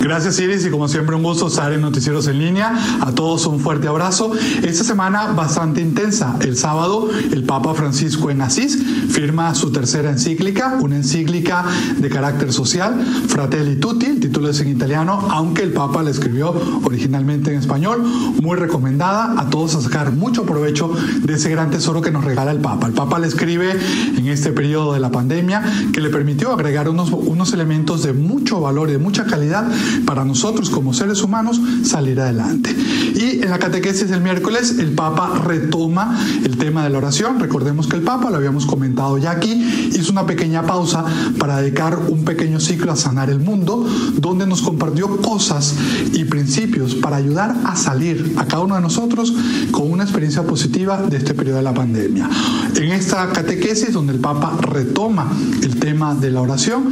Gracias Iris y como siempre un gusto estar en Noticieros en línea. A todos un fuerte abrazo. Esta semana bastante intensa. El sábado el Papa Francisco en Asís firma su tercera encíclica, una encíclica de carácter social, Fratelli Tutti, el título es en italiano, aunque el Papa la escribió originalmente en español, muy recomendada a todos a sacar mucho provecho de ese gran tesoro que nos regala el Papa. El Papa le escribe en este periodo de la pandemia que le permitió agregar unos, unos elementos de mucho valor y de mucha calidad para nosotros como seres humanos salir adelante. Y en la catequesis del miércoles el Papa retoma el tema de la oración. Recordemos que el Papa, lo habíamos comentado ya aquí, hizo una pequeña pausa para dedicar un pequeño ciclo a sanar el mundo, donde nos compartió cosas y principios para ayudar a salir a cada uno de nosotros con una experiencia positiva de este periodo de la pandemia. En esta catequesis donde el Papa retoma el tema de la oración,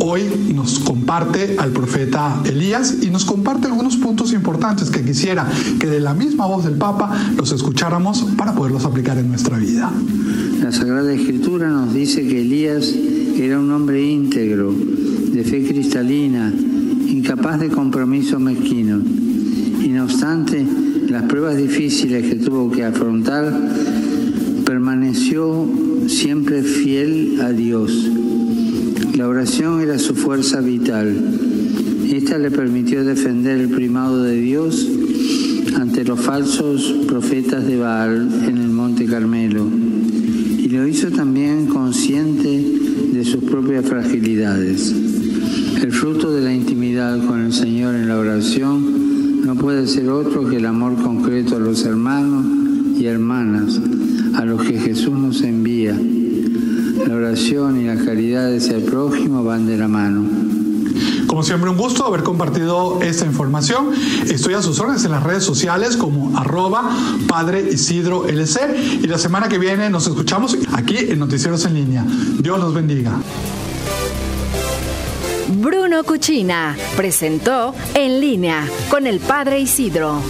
hoy nos comparte al profeta Elías y nos comparte algunos puntos importantes que quisiera que de la misma voz del Papa los escucháramos para poderlos aplicar en nuestra vida. La Sagrada Escritura nos dice que Elías era un hombre íntegro, de fe cristalina, incapaz de compromiso mezquino. Y no obstante, las pruebas difíciles que tuvo que afrontar, permaneció siempre fiel a Dios. La oración era su fuerza vital. Esta le permitió defender el primado de Dios ante los falsos profetas de Baal en el Monte Carmelo. Y lo hizo también consciente de sus propias fragilidades. El fruto de la intimidad con el Señor en la oración no puede ser otro que el amor concreto a los hermanos y hermanas a los que Jesús nos envía. La oración y la caridad hacia el prójimo van de la mano. Como siempre, un gusto haber compartido esta información. Estoy a sus órdenes en las redes sociales como arroba Padre Isidro LC. Y la semana que viene nos escuchamos aquí en Noticieros en Línea. Dios los bendiga. Bruno Cuchina presentó En línea con el Padre Isidro.